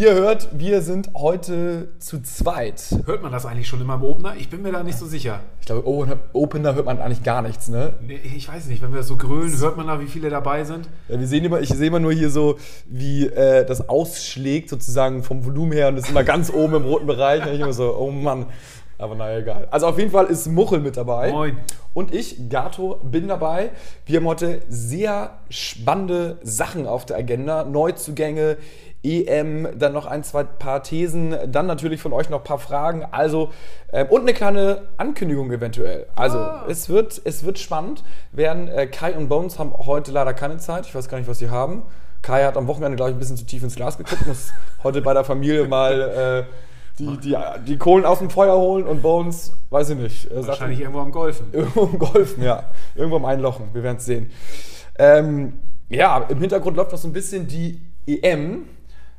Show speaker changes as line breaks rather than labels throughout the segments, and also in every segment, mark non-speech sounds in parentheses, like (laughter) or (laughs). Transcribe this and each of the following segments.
Ihr hört, wir sind heute zu zweit.
Hört man das eigentlich schon immer im Opener? Ich bin mir da nicht so sicher.
Ich glaube, Opener- Opener hört man eigentlich gar nichts, ne?
Nee, Ich weiß nicht, wenn wir das so grölen, hört man da, wie viele dabei sind?
Ja, wir sehen immer, ich sehe immer nur hier so, wie äh, das ausschlägt, sozusagen vom Volumen her und das ist immer ganz oben im roten Bereich. Und ich immer so, oh Mann. Aber naja, egal. Also auf jeden Fall ist Muchel mit dabei.
Moin.
Und ich, Gato, bin dabei. Wir haben heute sehr spannende Sachen auf der Agenda. Neuzugänge, EM, dann noch ein, zwei paar Thesen, dann natürlich von euch noch ein paar Fragen. Also, ähm, und eine kleine Ankündigung eventuell. Also, es, wird, es wird spannend. Werden, äh, Kai und Bones haben heute leider keine Zeit. Ich weiß gar nicht, was sie haben. Kai hat am Wochenende, glaube ich, ein bisschen zu tief ins Glas geguckt, muss (laughs) heute bei der Familie mal äh, die, die, die Kohlen aus dem Feuer holen und Bones, weiß ich nicht. äh, sagt-
Wahrscheinlich irgendwo am Golfen. (laughs)
Irgendwo im Golfen, ja. Irgendwo am Einlochen. Wir werden es sehen. Ähm, ja, im Hintergrund läuft noch so ein bisschen die EM.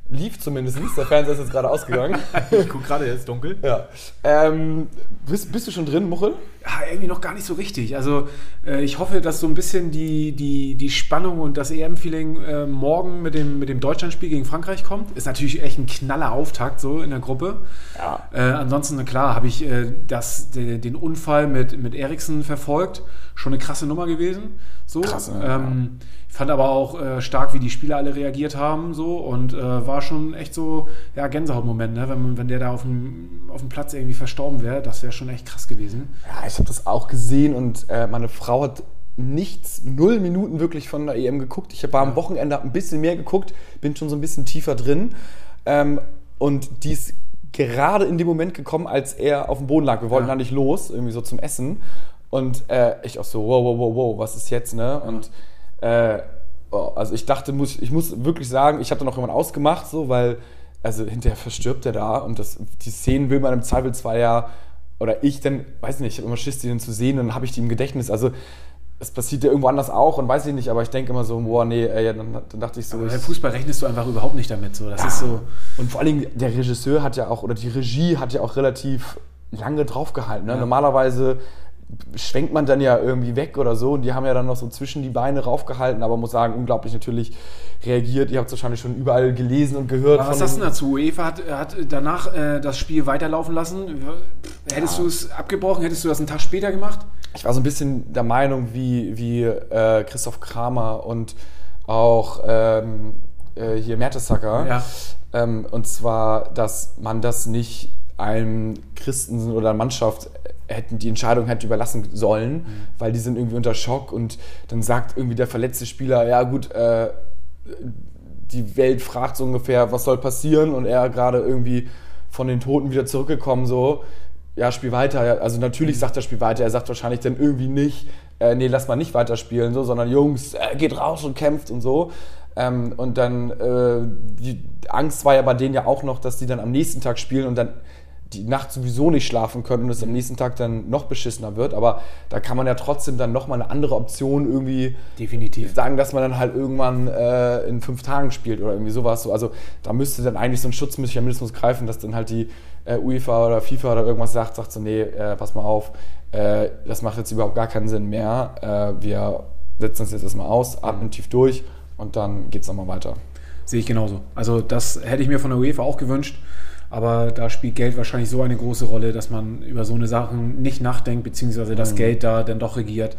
Lief zumindest. Der Fernseher ist jetzt gerade ausgegangen. (laughs)
Ich gucke gerade, jetzt dunkel.
ja. Ähm, bist, bist du schon drin, Muchel?
Ja, irgendwie noch gar nicht so richtig. Also äh, ich hoffe, dass so ein bisschen die, die, die Spannung und das EM-Feeling äh, morgen mit dem, mit dem Deutschlandspiel gegen Frankreich kommt. Ist natürlich echt ein knaller Auftakt so in der Gruppe.
Ja.
Äh, ansonsten, na klar, habe ich äh, das, de, den Unfall mit, mit Eriksen verfolgt. Schon eine krasse Nummer gewesen. So.
Krass, ne?
ähm, Ich fand aber auch äh, stark, wie die Spieler alle reagiert haben. So, und äh, war schon echt so, ja, Gänsehautmoment, ne? wenn, wenn der da auf dem, auf dem Platz irgendwie verstorben wäre. Das wäre schon echt krass gewesen.
Ja, ich habe das auch gesehen und äh, meine Frau hat nichts, null Minuten wirklich von der EM geguckt. Ich war am Wochenende ein bisschen mehr geguckt, bin schon so ein bisschen tiefer drin. Ähm, und die ist gerade in dem Moment gekommen, als er auf dem Boden lag. Wir wollten
Ja.
da nicht los, irgendwie so zum Essen. Und äh, ich auch so, wow, wow, wow, wow, was ist jetzt, ne? Und äh, oh, also ich dachte, muss, ich muss wirklich sagen, ich habe dann auch irgendwann ausgemacht, so, weil, also hinterher verstirbt er da und das, die Szenen will man im Zweifelsfall ja, oder ich dann, weiß nicht, ich habe immer Schiss, die dann zu sehen, dann habe ich die im Gedächtnis. Also es passiert ja irgendwo anders auch und weiß ich nicht, aber ich denke immer so, boah, nee, ey, dann, dann dachte ich so,
Aber
ich,
Fußball rechnest du einfach überhaupt nicht damit. So. Das ist so.
und vor allem der Regisseur hat ja auch, oder die Regie hat ja auch relativ lange draufgehalten. Ne?
Ja.
Normalerweise schwenkt man dann ja irgendwie weg oder so und die haben ja dann noch so zwischen die Beine raufgehalten, aber muss sagen, unglaublich natürlich reagiert. Ihr habt es wahrscheinlich schon überall gelesen und gehört.
Aber was sagst du dazu? UEFA hat, hat danach äh, das Spiel weiterlaufen lassen. Hättest du es abgebrochen? Hättest du das einen Tag später gemacht?
Ich war so ein bisschen der Meinung wie, wie äh, Christoph Kramer und auch ähm, äh, hier Mertesacker.
Ja.
Ähm, und zwar, dass man das nicht einem Christen oder Mannschaft hätten die Entscheidung hätte überlassen sollen,
Mhm.
weil die sind irgendwie unter Schock und dann sagt irgendwie der verletzte Spieler, ja gut, äh, die Welt fragt so ungefähr, was soll passieren und er gerade irgendwie von den Toten wieder zurückgekommen so, ja, spiel weiter. Also natürlich sagt er, spiel weiter. Er sagt wahrscheinlich dann irgendwie nicht, äh, nee, lass mal nicht weiterspielen, so, sondern Jungs, äh, geht raus und kämpft und so. Ähm, und dann, äh, die Angst war ja bei denen ja auch noch, dass die dann am nächsten Tag spielen und dann die Nacht sowieso nicht schlafen können und es am nächsten Tag dann noch beschissener wird. Aber da kann man ja trotzdem dann nochmal eine andere Option irgendwie
Definitiv.
sagen, dass man dann halt irgendwann äh, in fünf Tagen spielt oder irgendwie sowas. So, also da müsste dann eigentlich so ein Schutzmechanismus greifen, dass dann halt die äh, UEFA oder FIFA oder irgendwas sagt, sagt so, nee, äh, pass mal auf, äh, das macht jetzt überhaupt gar keinen Sinn mehr. Äh, wir setzen uns jetzt erstmal aus, atmen tief durch und dann geht es nochmal weiter.
Sehe ich genauso. Also das hätte ich mir von der UEFA auch gewünscht. Aber da spielt Geld wahrscheinlich so eine große Rolle, dass man über so eine Sachen nicht nachdenkt, beziehungsweise das Geld da dann doch regiert.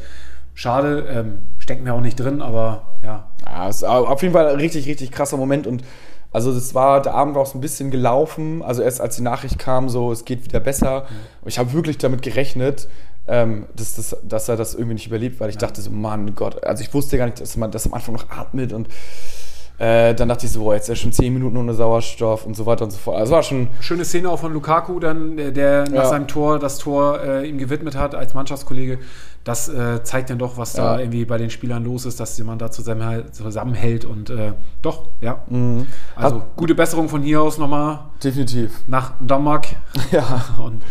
Schade, ähm, steckt mir auch nicht drin, aber ja,
Ja, es ist auf jeden Fall ein richtig, richtig krasser Moment und also das war, der Abend war auch so ein bisschen gelaufen, also erst als die Nachricht kam, so es geht wieder besser. Und ich habe wirklich damit gerechnet, ähm, dass, das, dass er das irgendwie nicht überlebt, weil ich dachte so, Mann Gott, also ich wusste gar nicht, dass man das am Anfang noch atmet und Äh, dann dachte ich so, boah, jetzt ist er schon 10 Minuten ohne Sauerstoff und so weiter und so fort. Also war schon.
Schöne Szene auch von Lukaku, dann, der, nach
Ja.
seinem Tor das Tor äh, ihm gewidmet hat als Mannschaftskollege. Das äh, zeigt dann doch, was da
Ja.
irgendwie bei den Spielern los ist, dass man da zusammenhält, zusammenhält und äh, doch, ja.
Mhm.
Also
Hat-
gute Besserung von hier aus nochmal
Definitiv.
nach Danmark. (laughs)
Ja.
Und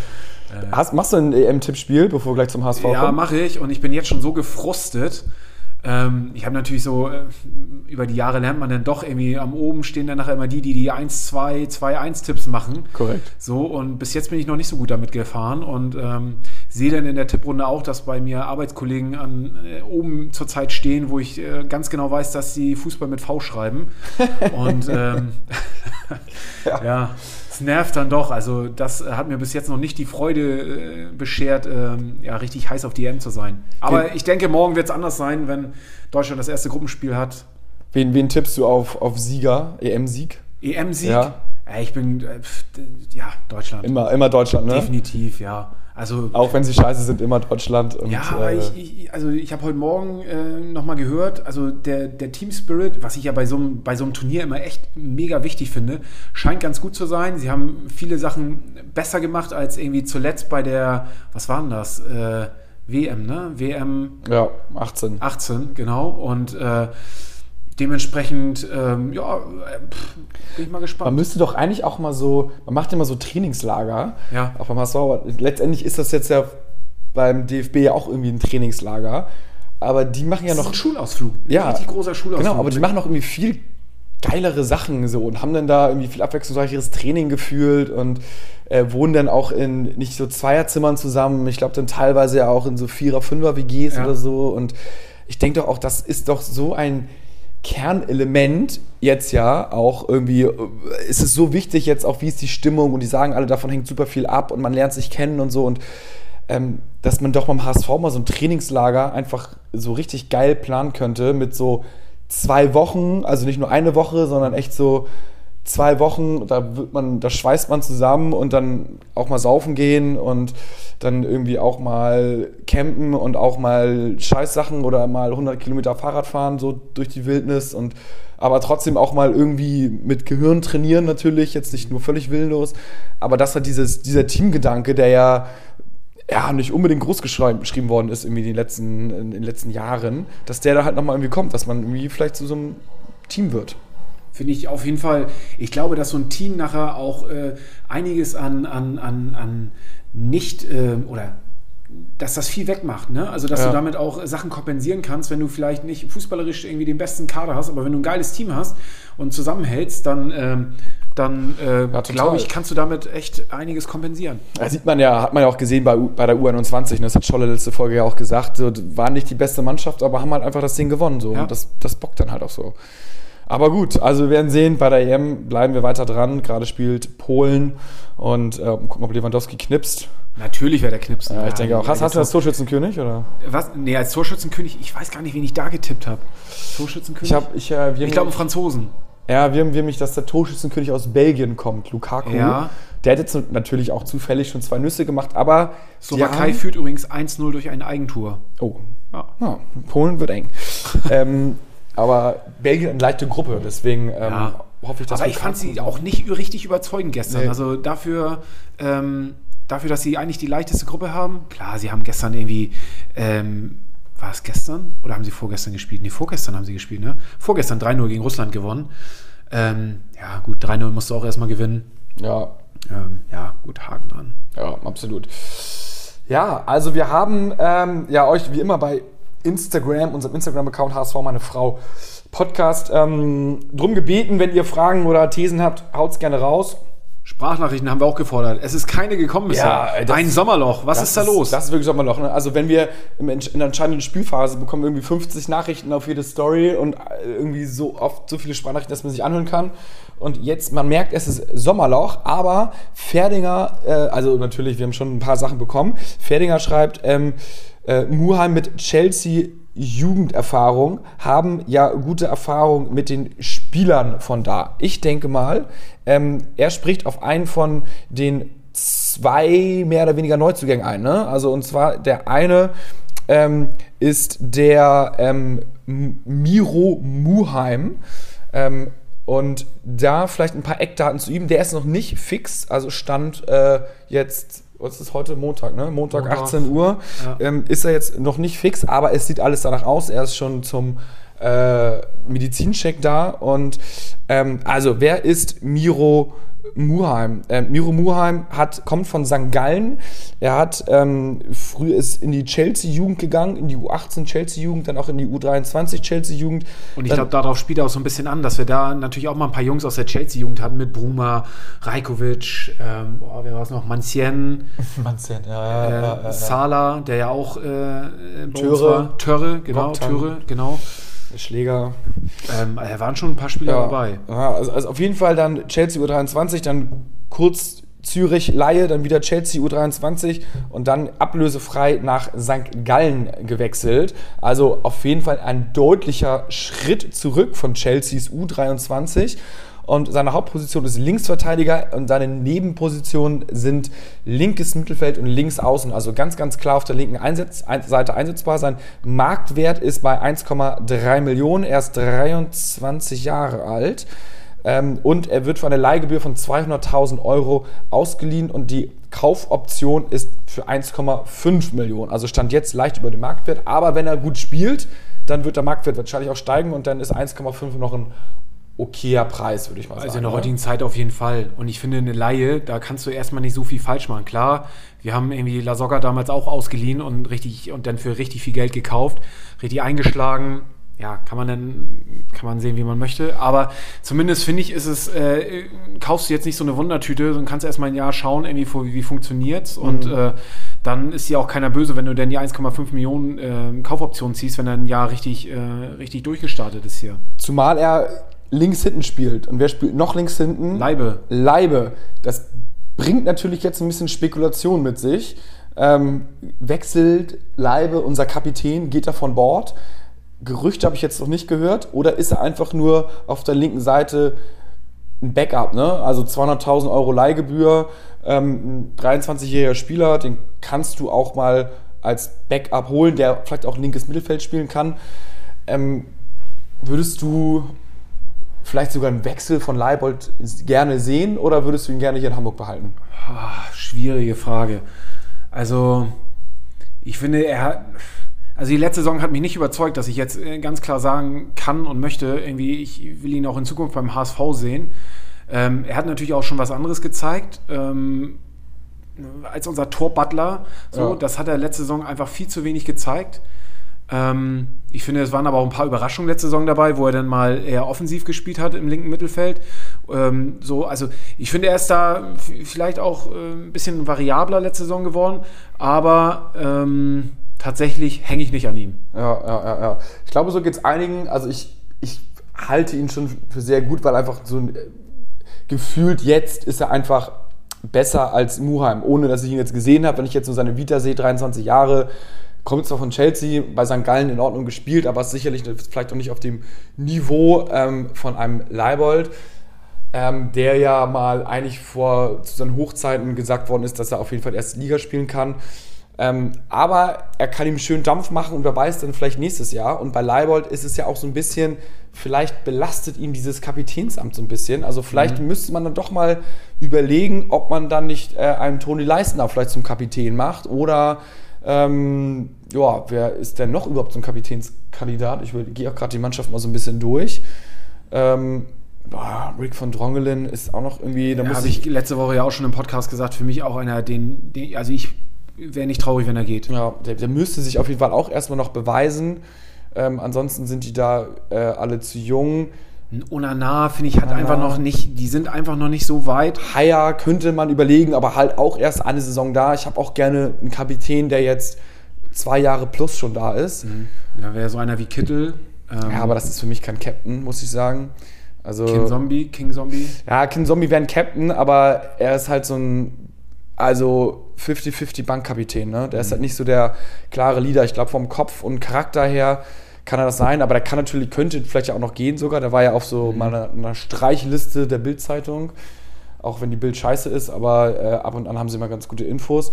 Hast, machst du ein EM-Tippspiel, bevor wir gleich zum HSV
Ja,
kommen?
mache ich und ich bin jetzt schon so gefrustet. Ähm, ich habe natürlich so, äh, über die Jahre lernt man dann doch irgendwie, am oben stehen dann nachher immer die, die die 1, 2, 2, 1 Tipps machen.
Korrekt.
So, und bis jetzt bin ich noch nicht so gut damit gefahren und ähm, sehe dann in der Tipprunde auch, dass bei mir Arbeitskollegen an, äh, oben zurzeit stehen, wo ich äh, ganz genau weiß, dass sie Fußball mit V schreiben. (laughs) Und ähm, ja. (laughs) es nervt dann doch. Also, das hat mir bis jetzt noch nicht die Freude äh, beschert, ähm, ja, richtig heiß auf die EM zu sein. Aber
Okay.
ich denke, morgen wird es anders sein, wenn Deutschland das erste Gruppenspiel hat.
Wen, wen tippst du auf, auf Sieger, EM-Sieg?
EM-Sieg.
Ja.
Ja, ich bin, äh, ja, Deutschland.
Immer, immer Deutschland, ne?
Definitiv, ja. Also,
Auch wenn sie scheiße sind, immer Deutschland. Und,
ja, aber
äh,
ich, ich, also ich habe heute Morgen äh, nochmal gehört, also der, der Team Spirit, was ich ja bei so, einem, bei so einem Turnier immer echt mega wichtig finde, scheint ganz gut zu sein. Sie haben viele Sachen besser gemacht als irgendwie zuletzt bei der, was war denn das? Äh, WM, ne? WM
ja, 18.
18, genau. Und äh, dementsprechend, ähm, ja, äh, pff, bin ich mal
Man
gespannt.
müsste doch eigentlich auch mal so, man macht immer so Trainingslager,
Ja.
auch beim HSV, aber letztendlich ist das jetzt ja beim DFB ja auch irgendwie ein Trainingslager, aber die machen ja
Das ist
noch,
ein Schulausflug. Ein
Ja,
richtig großer Schulausflug.
genau, aber die machen auch irgendwie viel geilere Sachen so und haben dann da irgendwie viel abwechslungsreicheres Training gefühlt und äh, wohnen dann auch in nicht so Zweierzimmern zusammen, ich glaube dann teilweise ja auch in so Vierer-, Fünfer-WGs
Ja.
oder so und ich denke doch auch, das ist doch so ein Kernelement jetzt ja auch irgendwie, äh, ist es so wichtig jetzt auch, wie ist die Stimmung und die sagen alle, davon hängt super viel ab und man lernt sich kennen und so und ähm, dass man doch beim HSV mal so ein Trainingslager einfach so richtig geil planen könnte mit so zwei Wochen, also nicht nur eine Woche, sondern echt so zwei Wochen, da wird man, da schweißt man zusammen und dann auch mal saufen gehen und dann irgendwie auch mal campen und auch mal Scheißsachen oder mal 100 Kilometer Fahrrad fahren, so durch die Wildnis und aber trotzdem auch mal irgendwie mit Gehirn trainieren natürlich, jetzt nicht nur völlig willenlos, aber das hat dieses, dieser Teamgedanke, der ja ja, nicht unbedingt groß geschrieben worden ist irgendwie in den letzten, in den letzten Jahren, dass der da halt nochmal irgendwie kommt, dass man irgendwie vielleicht zu so einem Team wird.
Finde ich auf jeden Fall. Ich glaube, dass so ein Team nachher auch äh, einiges an, an, an, an nicht äh, oder dass das viel wegmacht. Ne? Also, dass
Ja.
du damit auch Sachen kompensieren kannst, wenn du vielleicht nicht fußballerisch irgendwie den besten Kader hast, aber wenn du ein geiles Team hast und zusammenhältst, dann, ähm, dann äh,
total.
glaube ich, kannst du damit echt einiges kompensieren.
Das sieht man ja, hat man ja auch gesehen bei, U- bei der U21, ne? das hat Scholle letzte Folge ja auch gesagt, so, waren nicht die beste Mannschaft, aber haben halt einfach das Ding gewonnen. So.
Ja.
Und das, das bockt dann halt auch so. Aber gut, also wir werden sehen, bei der EM bleiben wir weiter dran. Gerade spielt Polen und äh, gucken, ob Lewandowski knipst.
Natürlich wäre der Knipsen.
Ja, ich denke auch. Hast, hast du das? Torschützenkönig? Oder?
Was? Nee, als Torschützenkönig, ich weiß gar nicht, wen ich da getippt habe. Torschützenkönig?
Ich ich, äh,
ich glaube, einen Franzosen.
Ja, wir haben, mich, dass der Torschützenkönig aus Belgien kommt, Lukaku.
Ja.
Der hat jetzt natürlich auch zufällig schon zwei Nüsse gemacht, aber die
Slowakei führt übrigens 1-0 durch ein Eigentor.
Oh,
Ja.
ja, Polen wird eng. (laughs) ähm, aber Belgien eine leichte Gruppe, deswegen ähm,
Ja.
hoffe ich, dass
Aber ich fand sie auch nicht richtig überzeugend gestern.
Nee.
Also dafür, ähm, dafür, dass sie eigentlich die leichteste Gruppe haben. Klar, sie haben gestern irgendwie, ähm, war es gestern oder haben sie vorgestern gespielt? Nee, vorgestern haben sie gespielt, ne? Vorgestern 3-0 gegen Russland gewonnen. Ähm, ja, gut, 3-0 musst du auch erstmal gewinnen.
Ja,
Ähm, ja, gut, Haken dran.
Ja, absolut. Ja, also wir haben ähm, ja euch wie immer bei Instagram, unserem Instagram-Account HSV meine Frau Podcast ähm, drum gebeten, wenn ihr Fragen oder Thesen habt, haut's gerne raus.
Sprachnachrichten haben wir auch gefordert. Es ist keine gekommen bisher.
Ja, das-
ein Sommerloch. Was ist da los?
Das ist wirklich Sommerloch. Ne? Also wenn wir in der entscheidenden Spielphase bekommen wir irgendwie 50 Nachrichten auf jede Story und äh, irgendwie so oft so viele Sprachnachrichten, dass man sich anhören kann. Und jetzt, man merkt, es ist Sommerloch, aber Ferdinger, äh, also natürlich, wir haben schon ein paar Sachen bekommen. Ferdinger schreibt, ähm, äh, Muheim mit Chelsea Jugenderfahrung haben ja gute Erfahrung mit den Spielern von da. Ich denke mal, ähm, er spricht auf einen von den zwei mehr oder weniger Neuzugängen ein. Ne? Also und zwar der eine ähm, ist der ähm, Miro Muheim. Ähm, und da vielleicht ein paar Eckdaten zu ihm. Der ist noch nicht fix, also stand äh, jetzt, was ist heute? Montag, ne? Montag,
Montag.
18 Uhr.
Ja.
Ähm, ist er jetzt noch nicht fix, aber es sieht alles danach aus. Er ist schon zum äh, Medizincheck da. Und ähm, also, wer ist Miro Muheim? Äh, Miro Muheim hat, kommt von St. Gallen. Er hat ähm, früher ist in die Chelsea-Jugend gegangen, in die U18 Chelsea-Jugend, dann auch in die U23 Chelsea-Jugend.
Und ich glaube, darauf spielt auch so ein bisschen an, dass wir da natürlich auch mal ein paar Jungs aus der Chelsea-Jugend hatten mit Bruma, Rajkovic, ähm, boah, wer war es noch, Mancien, (laughs)
Manzen, ja,
äh, Sala, der ja auch äh,
Töre.
war. Töre, genau. Töre, genau.
Schläger.
Ähm, da waren schon ein paar Spieler dabei.
Ja, also, also auf jeden Fall dann Chelsea U23, dann kurz Zürich Laie, dann wieder Chelsea U23 und dann ablösefrei nach St. Gallen gewechselt. Also auf jeden Fall ein deutlicher Schritt zurück von Chelseas U23. Und seine Hauptposition ist Linksverteidiger und seine Nebenpositionen sind linkes Mittelfeld und links außen. Also ganz, ganz klar auf der linken Einsatz, ein, Seite einsetzbar. Sein Marktwert ist bei 1,3 Millionen. Er ist 23 Jahre alt. Ähm, und er wird für eine Leihgebühr von 200.000 Euro ausgeliehen und die Kaufoption ist für 1,5 Millionen. Also stand jetzt leicht über dem Marktwert. Aber wenn er gut spielt, dann wird der Marktwert wahrscheinlich auch steigen und dann ist 1,5 noch ein okayer Preis, würde ich mal sagen.
Also in der
oder?
heutigen Zeit auf jeden Fall. Und ich finde, eine Laie, da kannst du erstmal nicht so viel falsch machen. Klar, wir haben irgendwie La Soga damals auch ausgeliehen und richtig und dann für richtig viel Geld gekauft, richtig eingeschlagen. Ja, kann man dann, kann man sehen, wie man möchte. Aber zumindest finde ich, ist es, äh, kaufst du jetzt nicht so eine Wundertüte, sondern kannst erstmal ein Jahr schauen, irgendwie, wie, wie funktioniert's. Und äh, dann ist ja auch keiner böse, wenn du dann die 1,5 Millionen äh, Kaufoption ziehst, wenn er ein Jahr richtig, äh, richtig durchgestartet ist hier.
Zumal er links hinten spielt. Und wer spielt noch links hinten?
Leibe.
Leibe. Das bringt natürlich jetzt ein bisschen Spekulation mit sich. Ähm, wechselt Leibe, unser Kapitän, geht er von Bord? Gerüchte habe ich jetzt noch nicht gehört. Oder ist er einfach nur auf der linken Seite ein Backup? Ne? Also 200.000 Euro Leihgebühr, ähm, ein 23-jähriger Spieler, den kannst du auch mal als Backup holen, der vielleicht auch linkes Mittelfeld spielen kann. Ähm, würdest du vielleicht sogar einen Wechsel von Leibold gerne sehen oder würdest du ihn gerne hier in Hamburg behalten?
Ah, schwierige Frage. Also, ich finde, er hat. Also die letzte Saison hat mich nicht überzeugt, dass ich jetzt äh, ganz klar sagen kann und möchte, irgendwie, ich will ihn auch in Zukunft beim HSV sehen. Ähm, er hat natürlich auch schon was anderes gezeigt. Ähm, als unser Tor-Butler. So,
Ja.
das hat er letzte Saison einfach viel zu wenig gezeigt. Ähm, ich finde, es waren aber auch ein paar Überraschungen letzte Saison dabei, wo er dann mal eher offensiv gespielt hat im linken Mittelfeld. Ähm, so, also ich finde, er ist da vielleicht auch äh, ein bisschen variabler letzte Saison geworden, aber ähm, tatsächlich hänge ich nicht an ihm.
Ja, ja, ja, ja. Ich glaube, so geht es einigen. Also ich, ich halte ihn schon für sehr gut, weil einfach so ein, äh, gefühlt jetzt ist er einfach besser als Muheim, ohne dass ich ihn jetzt gesehen habe. Wenn ich jetzt nur seine Vita sehe, 23 Jahre, kommt zwar von Chelsea, bei St. Gallen in Ordnung gespielt, aber ist sicherlich vielleicht auch nicht auf dem Niveau ähm, von einem Leibold. ähm, der ja mal eigentlich vor zu seinen Hochzeiten gesagt worden ist, dass er auf jeden Fall erste Liga spielen kann. Ähm, aber er kann ihm schön Dampf machen und wer weiß dann vielleicht nächstes Jahr. Und bei Leibold ist es ja auch so ein bisschen, vielleicht belastet ihn dieses Kapitänsamt so ein bisschen. Also vielleicht müsste man dann doch mal überlegen, ob man dann nicht äh, einen Toni Leistner vielleicht zum Kapitän macht oder ähm, ja, wer ist denn noch überhaupt so ein Kapitänskandidat? Ich gehe auch gerade die Mannschaft mal so ein bisschen durch. Ähm, boah, Rick von Drongelen ist auch noch irgendwie.
Da
muss
habe ich letzte Woche ja auch schon im Podcast gesagt, für mich auch einer, den, den also ich wäre nicht traurig, wenn er geht.
Ja, der, der müsste sich auf jeden Fall auch erstmal noch beweisen. Ähm, ansonsten sind die da äh, alle zu jung.
Ein Onana, finde ich, hat
Onana.
einfach noch nicht, die sind einfach noch nicht so weit.
Haier könnte man überlegen, aber halt auch erst eine Saison da. Ich habe auch gerne einen Kapitän, der jetzt zwei Jahre plus schon da ist.
Da wäre so einer wie Kittel. Ähm,
Ja, aber das ist für mich kein Captain, muss ich sagen. Also,
King Zombie, King Zombie.
Ja, King Zombie wäre ein Captain, aber er ist halt so ein, also 50-50 Bankkapitän, ne? Der ist halt nicht so der klare Leader. Ich glaube, vom Kopf und Charakter her kann er das sein, aber der kann natürlich, könnte vielleicht ja auch noch gehen sogar. Der war ja auf so mal einer, einer Streichliste der Bild-Zeitung, auch wenn die Bild scheiße ist, aber äh, ab und an haben sie mal ganz gute Infos.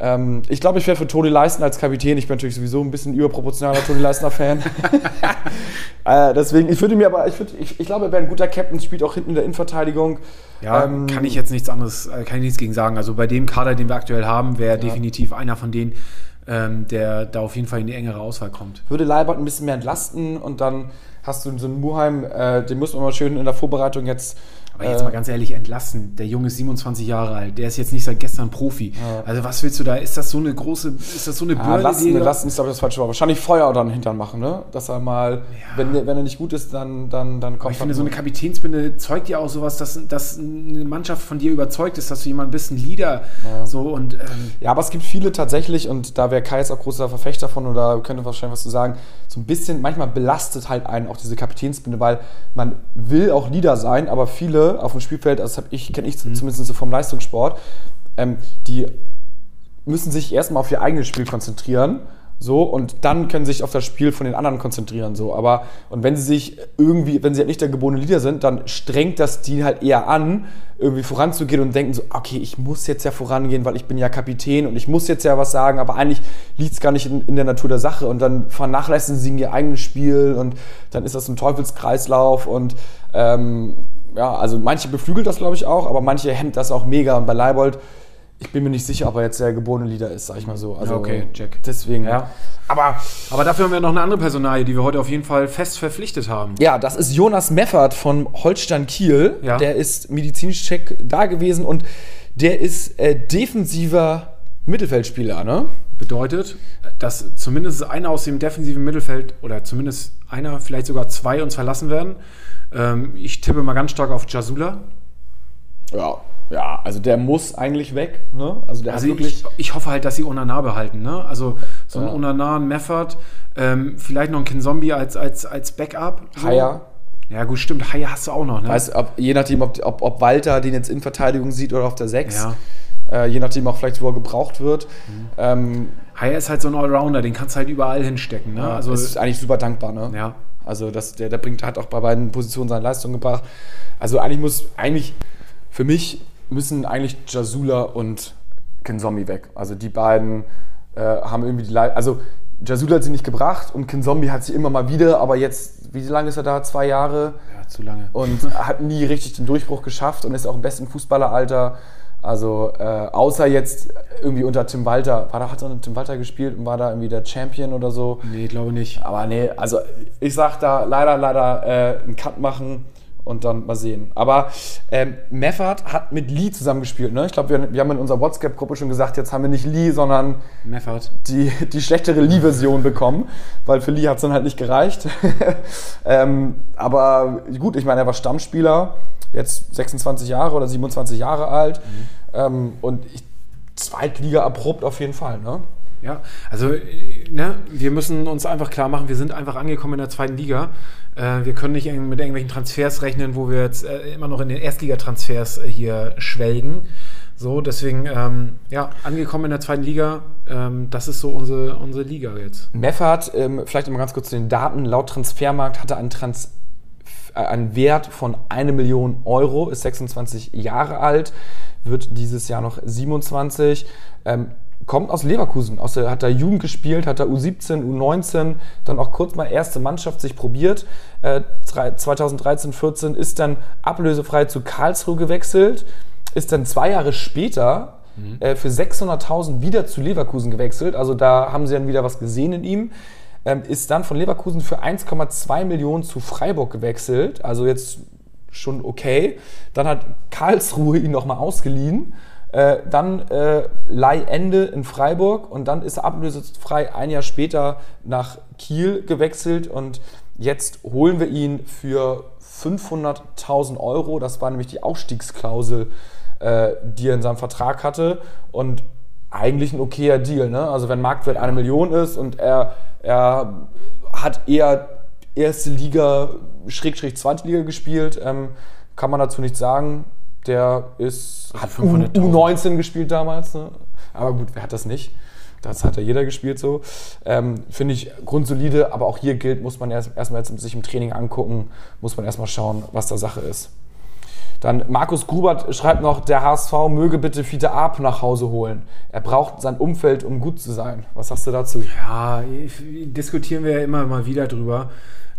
Ähm, ich glaube, ich wäre für Toni Leisten als Kapitän. Ich bin natürlich sowieso ein bisschen überproportionaler Toni Leistner-Fan. (laughs) (laughs) äh, deswegen, ich würde mir aber, ich, würd, ich, ich glaube, er wäre ein guter Captain, spielt auch hinten in der Innenverteidigung.
Ja, ähm, kann ich jetzt nichts anderes, äh, kann ich nichts gegen sagen. Also bei dem Kader, den wir aktuell haben, wäre ja. definitiv einer von denen, ähm, der da auf jeden Fall in die engere Auswahl kommt.
Würde Leibert ein bisschen mehr entlasten und dann hast du so einen Muheim, äh, den muss man mal schön in der Vorbereitung jetzt
aber jetzt mal ganz ehrlich, entlassen. Der Junge ist 27 Jahre alt. Der ist jetzt nicht seit gestern Profi. Ja. Also was willst du da? Ist das so eine große, ist das so eine
Bürde? Ja, lassen, lassen ist glaube ich das falsche Wort. Wahrscheinlich Feuer dann hintern machen, ne? Dass er mal, ja. wenn, wenn er nicht gut ist, dann, dann, dann kommt
Aber Ich finde, so eine Kapitänsbinde zeugt ja auch sowas, dass, dass eine Mannschaft von dir überzeugt ist, dass du jemand bist, ein Leader. Ja. So und, ähm
ja, aber es gibt viele tatsächlich, und da wäre Kai jetzt auch großer Verfechter von oder könnte wahrscheinlich was zu sagen, so ein bisschen, manchmal belastet halt einen auch diese Kapitänsbinde, weil man will auch Leader sein, aber viele auf dem Spielfeld das ich, kenne ich mhm. zumindest so vom Leistungssport, ähm, die müssen sich erstmal auf ihr eigenes Spiel konzentrieren. So, und dann können sie sich auf das Spiel von den anderen konzentrieren. So. Aber, und wenn sie sich irgendwie, wenn sie halt nicht der geborene Leader sind, dann strengt das die halt eher an, irgendwie voranzugehen und denken so, okay, ich muss jetzt ja vorangehen, weil ich bin ja Kapitän und ich muss jetzt ja was sagen, aber eigentlich liegt es gar nicht in, in, der Natur der Sache. Und dann vernachlässigen sie ihr eigenes Spiel und dann ist das ein Teufelskreislauf und ähm, ja, also manche beflügelt das, glaube ich, auch, aber manche hemmt das auch mega. Und bei Leibold, ich bin mir nicht sicher, ob er jetzt der geborene Leader ist, sag ich mal so. Also,
okay, Jack.
Deswegen, ja.
Aber, aber dafür haben wir noch eine andere Personalie, die wir heute auf jeden Fall fest verpflichtet haben.
Ja, das ist Jonas Meffert von Holstein Kiel. Ja. Der ist medizinisch check da gewesen und der ist äh, defensiver Mittelfeldspieler, ne?
Bedeutet, dass zumindest einer aus dem defensiven Mittelfeld oder zumindest einer, vielleicht sogar zwei uns verlassen werden. Ähm, ich tippe mal ganz stark auf Jasula.
Ja, ja, also der muss eigentlich weg. Ne? Also, der
also wirklich ich, ich, hoffe halt, dass sie Onana behalten. Ne? Also so ein ja. Onana, ein Meffert, ähm, vielleicht noch ein Kinzombie als, als, als Backup.
So. Haya.
Ja, gut, stimmt. Haya hast du auch noch. Ne?
Weißt, ob, je nachdem, ob, ob, ob Walter den jetzt in Verteidigung sieht oder auf der 6. Ja. Äh, je nachdem auch vielleicht, wo er gebraucht wird. Mhm.
Ähm, Haya ist halt so ein Allrounder, den kannst du halt überall hinstecken. Ne?
Ja, also ist eigentlich super dankbar. Ne?
Ja.
Also das, der, der bringt, hat auch bei beiden Positionen seine Leistung gebracht. Also eigentlich muss, eigentlich, für mich müssen eigentlich Jasula und Kinzombie weg. Also die beiden äh, haben irgendwie die Leistung, also Jasula hat sie nicht gebracht und Kinzombie hat sie immer mal wieder, aber jetzt, wie lange ist er da? Zwei Jahre?
Ja, zu lange.
Und hat nie richtig den Durchbruch geschafft und ist auch im besten Fußballeralter. Also äh, außer jetzt irgendwie unter Tim Walter. War da, hat er Tim Walter gespielt und war da irgendwie der Champion oder so?
Nee, glaube nicht.
Aber nee, also ich sag da leider, leider äh, einen Cut machen und dann mal sehen. Aber ähm, Meffert hat mit Lee zusammengespielt. Ne? Ich glaube, wir, wir, haben in unserer WhatsApp-Gruppe schon gesagt, jetzt haben wir nicht Lee, sondern
Meffert.
Die, die schlechtere Lee-Version bekommen, weil für Lee hat es dann halt nicht gereicht. (laughs) ähm, aber gut, ich meine, er war Stammspieler jetzt 26 Jahre oder 27 Jahre alt. Mhm. Ähm, und ich, Zweitliga abrupt auf jeden Fall, ne?
Ja, also ne, wir müssen uns einfach klar machen, wir sind einfach angekommen in der zweiten Liga. Äh, wir können nicht mit irgendwelchen Transfers rechnen, wo wir jetzt äh, immer noch in den Erstligatransfers äh, hier schwelgen. So, deswegen, ähm, ja, angekommen in der zweiten Liga, ähm, das ist so unsere, unsere Liga jetzt.
Meffert, ähm, vielleicht mal ganz kurz zu den Daten, laut Transfermarkt hatte einen Trans äh, einen Wert von 1 Million Euro, ist 26 Jahre alt, wird dieses Jahr noch 27. Ähm, kommt aus Leverkusen, aus der, hat da Jugend gespielt, hat da U17, U19, dann auch kurz mal erste Mannschaft sich probiert. Äh, 2013, 14 ist dann ablösefrei zu Karlsruhe gewechselt, ist dann zwei Jahre später mhm. äh, für 600.000 wieder zu Leverkusen gewechselt. Also da haben sie dann wieder was gesehen in ihm ähm, ist dann von Leverkusen für 1,2 Millionen zu Freiburg gewechselt. Also jetzt schon okay. Dann hat Karlsruhe ihn nochmal ausgeliehen. Äh, dann äh, Leihende in Freiburg und dann ist er ablösefrei ein Jahr später nach Kiel gewechselt und jetzt holen wir ihn für 500.000 Euro. Das war nämlich die Aufstiegsklausel, äh, die er in seinem Vertrag hatte und eigentlich ein okayer Deal. Ne? Also wenn Marktwert eine Million ist und er er hat eher erste Liga, Schrägstrich zweite Liga gespielt. Ähm, kann man dazu nichts sagen. Der ist,
hat U19
gespielt damals. Ne? Aber gut, wer hat das nicht? Das hat ja jeder gespielt so. Ähm, Finde ich grundsolide, aber auch hier gilt, muss man erst erstmal jetzt sich im Training angucken, muss man erstmal schauen, was da Sache ist. Dann Markus Grubert schreibt noch, der HSV möge bitte Fiete Arp nach Hause holen. Er braucht sein Umfeld, um gut zu sein. Was sagst du dazu?
Ja, diskutieren wir ja immer mal wieder drüber.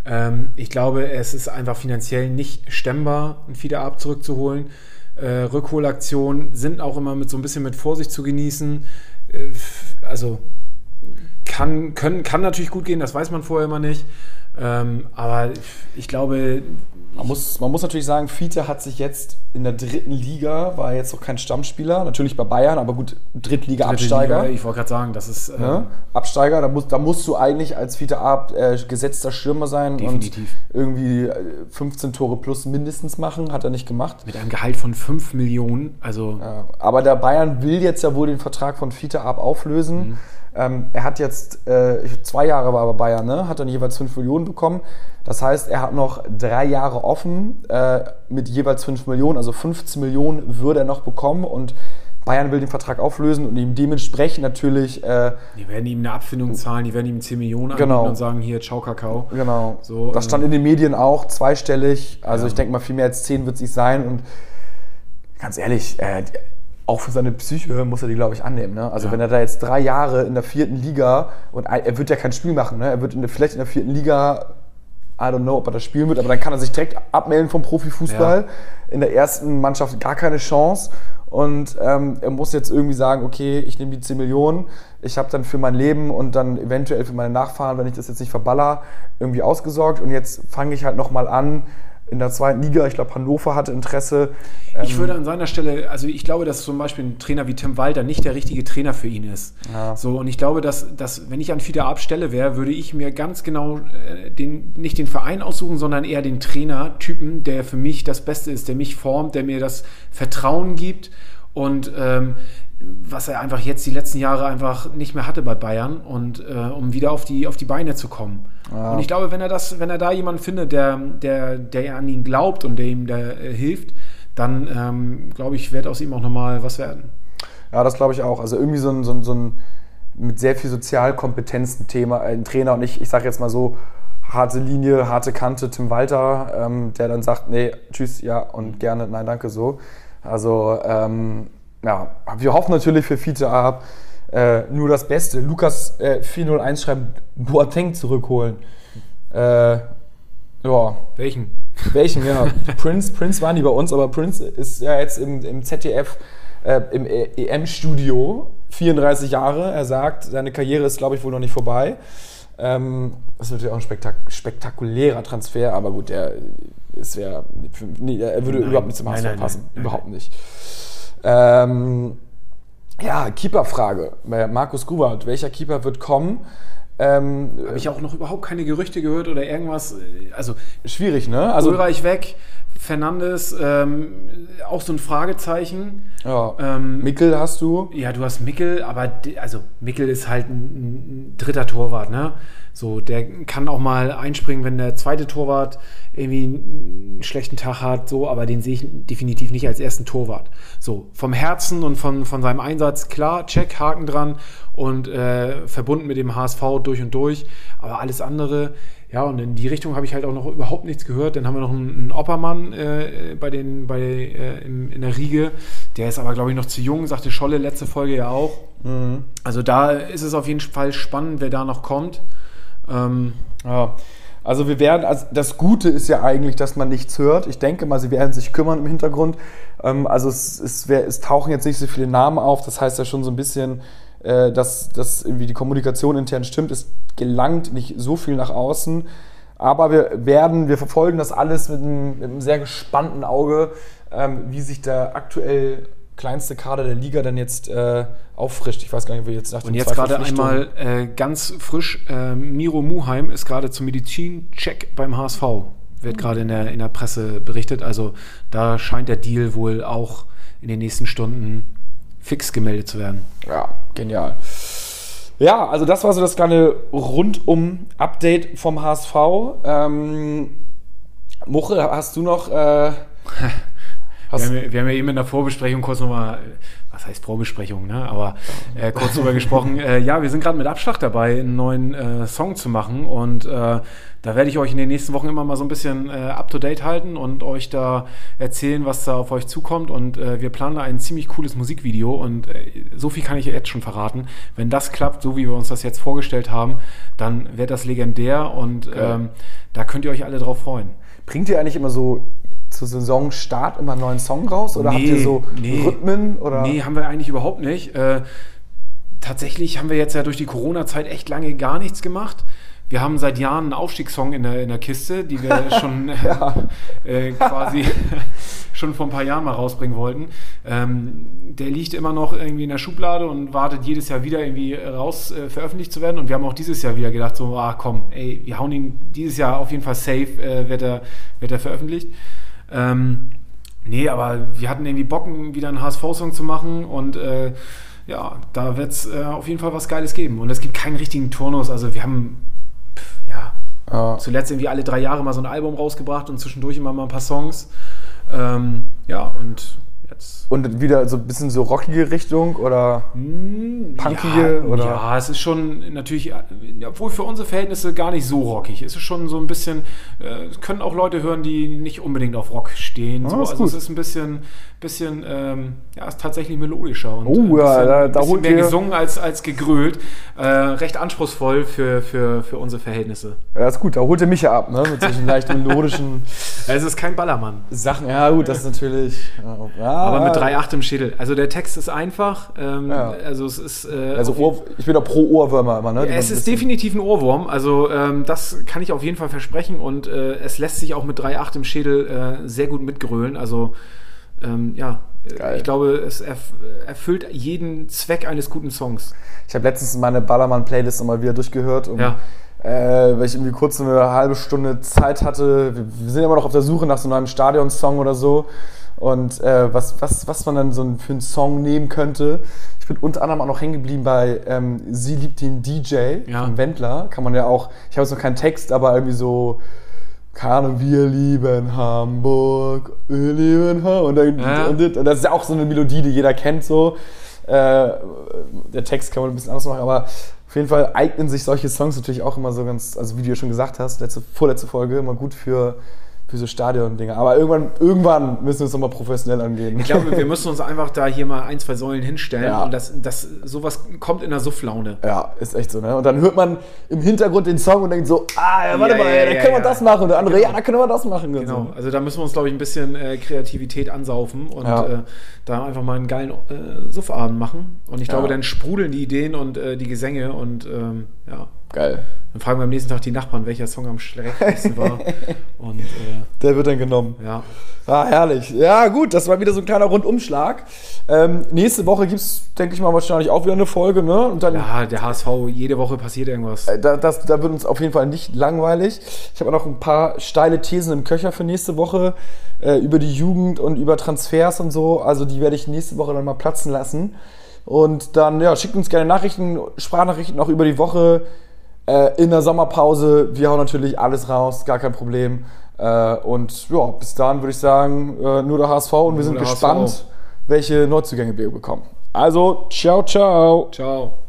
Ähm, ich glaube, es ist einfach finanziell nicht stemmbar, einen Fiete Arp zurückzuholen. Äh, Rückholaktionen sind auch immer mit so ein bisschen mit Vorsicht zu genießen. Äh, also kann, können, kann natürlich gut gehen, das weiß man vorher immer nicht. Ähm, aber ich glaube.
Man muss, man muss natürlich sagen, Fiete hat sich jetzt in der dritten Liga, war jetzt noch kein Stammspieler, natürlich bei Bayern, aber gut, Drittliga-Absteiger.
Ich wollte gerade sagen, das ist. Äh,
ne? Absteiger, da, muss, da musst du eigentlich als Fiete Ab äh, gesetzter Stürmer sein
definitiv.
und irgendwie 15 äh, Tore plus mindestens machen, hat er nicht gemacht.
Mit einem Gehalt von 5 Millionen, also.
Ja, aber der Bayern will jetzt ja wohl den Vertrag von Fiete Ab auflösen. Mhm ähm, er hat jetzt, äh, zwei Jahre war er bei Bayern, ne? hat dann jeweils 5 Millionen bekommen. Das heißt, er hat noch drei Jahre offen äh, mit jeweils 5 Millionen, also 15 Millionen würde er noch bekommen und Bayern will den Vertrag auflösen und ihm dementsprechend natürlich. Äh,
die werden ihm eine Abfindung zahlen, die werden ihm 10 Millionen anbieten
genau.
und sagen: Hier, ciao, Kakao.
Genau. So, das stand äh, in den Medien auch, zweistellig. Also,
ja.
ich denke mal, viel mehr als 10 wird es nicht sein. Und ganz ehrlich, äh, auch für seine Psyche muss er die, glaube ich, annehmen. Ne? Also ja. wenn er da jetzt drei Jahre in der vierten Liga und er wird ja kein Spiel machen, ne? er wird in der, vielleicht in der vierten Liga, I don't know, ob er das spielen wird, aber dann kann er sich direkt abmelden vom Profifußball. Ja. In der ersten Mannschaft gar keine Chance. Und ähm, er muss jetzt irgendwie sagen, okay, ich nehme die 10 Millionen, ich habe dann für mein Leben und dann eventuell für meine Nachfahren, wenn ich das jetzt nicht verballer, irgendwie ausgesorgt. Und jetzt fange ich halt nochmal an, in der zweiten Liga. Ich glaube, Hannover hatte Interesse.
Ich ähm, würde an seiner Stelle, also ich glaube, dass zum Beispiel ein Trainer wie Tim Walter nicht der richtige Trainer für ihn ist. Ja. So, und ich glaube, dass, dass wenn ich an Fiete abstelle wäre, würde ich mir ganz genau äh, den, nicht den Verein aussuchen, sondern eher den Trainer-Typen, der für mich das Beste ist, der mich formt, der mir das Vertrauen gibt und ähm, was er einfach jetzt die letzten Jahre einfach nicht mehr hatte bei Bayern und äh, um wieder auf die, auf die Beine zu kommen. Ja. Und ich glaube, wenn er das, wenn er da jemanden findet, der, der, der an ihn glaubt und der ihm da, äh, hilft, dann ähm, glaube ich, wird aus ihm auch nochmal was werden.
Ja, das glaube ich auch. Also irgendwie so ein, so ein, so ein mit sehr viel Sozialkompetenz Thema, ein Trainer und ich, ich sage jetzt mal so, harte Linie, harte Kante, Tim Walter, ähm, der dann sagt, nee, tschüss, ja und gerne, nein, danke so. Also ähm, ja, wir hoffen natürlich für Fiete ab äh, nur das Beste. Lukas äh, 401 schreibt, Boateng zurückholen. Äh, ja.
Welchen?
Welchen, ja. (laughs) Prince, Prince war nie bei uns, aber Prince ist ja jetzt im, im ZDF, äh, im EM-Studio, 34 Jahre. Er sagt, seine Karriere ist, glaube ich, wohl noch nicht vorbei. Ähm, das ist natürlich auch ein spektak spektakulärer Transfer, aber gut, er, es wär, nee, er würde nein, überhaupt nicht zum HSV passen. Nein, überhaupt nicht. Ähm, ja, Keeper-Frage. Markus Grubert, welcher Keeper wird kommen?
Ähm, Habe ich auch noch überhaupt keine Gerüchte gehört oder irgendwas. Also
schwierig, ne? Also
Ulreich weg, Fernandes ähm, auch so ein Fragezeichen.
Ja. Ähm, Mickel hast du?
Ja, du hast Mickel, aber also Mickel ist halt ein, ein dritter Torwart, ne? So, der kann auch mal einspringen, wenn der zweite Torwart irgendwie einen schlechten Tag hat, so, aber den sehe ich definitiv nicht als ersten Torwart. So, vom Herzen und von, von seinem Einsatz, klar, check, Haken dran und äh, verbunden mit dem HSV durch und durch, aber alles andere, ja, und in die Richtung habe ich halt auch noch überhaupt nichts gehört. Dann haben wir noch einen, einen Oppermann äh, bei den, bei, äh, in, in, der Riege. Der ist aber, glaube ich, noch zu jung, sagte Scholle letzte Folge ja auch. Mhm. Also da ist es auf jeden Fall spannend, wer da noch kommt.
Ähm, ja. Also wir werden, also das Gute ist ja eigentlich, dass man nichts hört. Ich denke mal, sie werden sich kümmern im Hintergrund. Ähm, also es, es, es, tauchen jetzt nicht so viele Namen auf. Das heißt ja schon so ein bisschen, äh, dass, dass irgendwie die Kommunikation intern stimmt. Es gelangt nicht so viel nach außen. Aber wir werden, wir verfolgen das alles mit einem, mit einem sehr gespannten Auge, ähm, wie sich da aktuell kleinste Kader der Liga dann jetzt äh, auffrischt. Ich weiß gar nicht, wie jetzt nach
Und jetzt gerade einmal äh, ganz frisch, äh, Miro Muheim ist gerade zum Medizincheck beim HSV. Wird gerade in der, in der Presse berichtet. Also da scheint der Deal wohl auch in den nächsten Stunden fix gemeldet zu werden.
Ja, genial. Ja, also das war so das kleine Rundum-Update vom HSV. Ähm, Muche, hast du noch äh, (laughs)
Wir haben, ja- wir haben ja eben in der Vorbesprechung kurz nochmal, was heißt Vorbesprechung, ne? aber äh, kurz drüber gesprochen. (laughs) Äh, ja, wir sind gerade mit Abschlag dabei, einen neuen äh, Song zu machen und äh, da werde ich euch in den nächsten Wochen immer mal so ein bisschen äh, up-to-date halten und euch da erzählen, was da auf euch zukommt und äh, wir planen da ein ziemlich cooles Musikvideo und äh, so viel kann ich jetzt schon verraten. Wenn das klappt, so wie wir uns das jetzt vorgestellt haben, dann wird das legendär und ähm, da könnt ihr euch alle drauf freuen.
Bringt ihr eigentlich immer so zu Saisonstart immer einen neuen Song raus? Oder habt ihr
Nee,
so
nee.
Rhythmen? Oder?
Nee, haben wir eigentlich überhaupt nicht. Äh, tatsächlich haben wir jetzt ja durch die Corona-Zeit echt lange gar nichts gemacht. Wir haben seit Jahren einen Aufstiegssong in der, in der Kiste, die wir (laughs) schon (laughs) äh, quasi (laughs) schon vor ein paar Jahren mal rausbringen wollten. Ähm, der liegt immer noch irgendwie in der Schublade und wartet jedes Jahr wieder irgendwie raus äh, veröffentlicht zu werden. Und wir haben auch dieses Jahr wieder gedacht, so, ah komm, ey, wir hauen ihn dieses Jahr auf jeden Fall safe, äh, wird, er, wird er veröffentlicht. Ähm, Nee, aber wir hatten irgendwie Bock, wieder einen HSV-Song zu machen und äh, ja, da wird es äh, auf jeden Fall was Geiles geben. Und es gibt keinen richtigen Turnus. Also wir haben pff, ja
Ja.
zuletzt irgendwie alle drei Jahre mal so ein Album rausgebracht und zwischendurch immer mal ein paar Songs. Ähm, ja, und jetzt.
Und wieder so ein bisschen so rockige Richtung oder punkige?
ja,
oder?
ja, es ist schon natürlich, äh, obwohl für unsere Verhältnisse gar nicht so rockig. Es ist schon so ein bisschen, äh, können auch Leute hören, die nicht unbedingt auf Rock stehen. so.
Ah, ist
Also
gut.
es ist ein bisschen, bisschen ähm, ja, ist tatsächlich melodischer und
Oh,
äh,
ja,
bisschen,
da- da
bisschen mehr gesungen als, als gegrölt. Äh, recht anspruchsvoll für, für, für unsere Verhältnisse.
Ja, ist gut, da holt ihr mich ja ab, ne? Mit solchen (laughs) leicht melodischen
Es ist kein Ballermann.
Sachen. Ja, gut, das ist natürlich. Ja,
Aber mit
ja.
3,8 im Schädel. Also der Text ist einfach. Ähm,
Ja.
Also es ist. Äh,
Also Ohr, ich bin da pro Ohrwürmer immer, ne? Die
es ist definitiv ein Ohrwurm, also ähm, das kann ich auf jeden Fall versprechen und äh, es lässt sich auch mit 3,8 im Schädel äh, sehr gut mitgrölen. Also ähm, ja,
Geil.
ich glaube, es erf erfüllt jeden Zweck eines guten Songs.
Ich habe letztens meine Ballermann-Playlist nochmal wieder durchgehört, um,
Ja.
äh, weil ich irgendwie kurz eine halbe Stunde Zeit hatte. Wir, wir sind immer noch auf der Suche nach so einem Stadion-Song oder so. Und äh, was, was, was man dann so für einen Song nehmen könnte. Ich bin unter anderem auch noch hängen geblieben bei ähm, Sie liebt den DJ
Ja.
von Wendler. Kann man ja auch, ich habe jetzt noch keinen Text, aber irgendwie so, keine wir lieben Hamburg, wir lieben Hamburg. Und, dann,
Ja.
und das ist ja auch so eine Melodie, die jeder kennt so. Äh, der Text kann man ein bisschen anders machen, aber auf jeden Fall eignen sich solche Songs natürlich auch immer so ganz, also wie du ja schon gesagt hast, letzte, vorletzte Folge, immer gut für, für so Stadion-Dinger. Aber irgendwann, irgendwann müssen wir es nochmal professionell angehen.
Ich glaube, wir (laughs) müssen uns einfach da hier mal ein, zwei Säulen hinstellen
Ja.
und das, das, sowas kommt in der Sufflaune.
Ja, ist echt so, ne? Und dann hört man im Hintergrund den Song und denkt so, ah, ja, warte
Ja,
mal,
ja,
da können wir das machen. Und der andere,
Genau.
ja, da können wir das machen.
Genau,
So.
also da müssen wir uns, glaube ich, ein bisschen äh, Kreativität ansaufen und äh, da einfach mal einen geilen äh, Suffabend machen. Und ich glaube, dann sprudeln die Ideen und äh, die Gesänge und ähm, ja,
Geil.
dann fragen wir am nächsten Tag die Nachbarn, welcher Song am schlechtesten war. (laughs) Und äh,
Der wird dann genommen.
ja,
Ah, herrlich. Ja, gut, das war wieder so ein kleiner Rundumschlag. Ähm, nächste Woche gibt es, denke ich mal, wahrscheinlich auch wieder eine Folge, ne? Und dann,
ja, der HSV, jede Woche passiert irgendwas.
äh, da, das, da wird uns auf jeden Fall nicht langweilig. Ich habe auch noch ein paar steile Thesen im Köcher für nächste Woche äh, über die Jugend und über Transfers und so. Also die werde ich nächste Woche dann mal platzen lassen. Und dann, ja, schickt uns gerne Nachrichten, Sprachnachrichten auch über die Woche. Äh, in der Sommerpause, wir hauen natürlich alles raus, gar kein Problem. Äh, und ja, bis dahin würde ich sagen, äh, nur der HSV und wir sind gespannt,
HSV.
welche Neuzugänge wir bekommen. Also, ciao, ciao.
Ciao.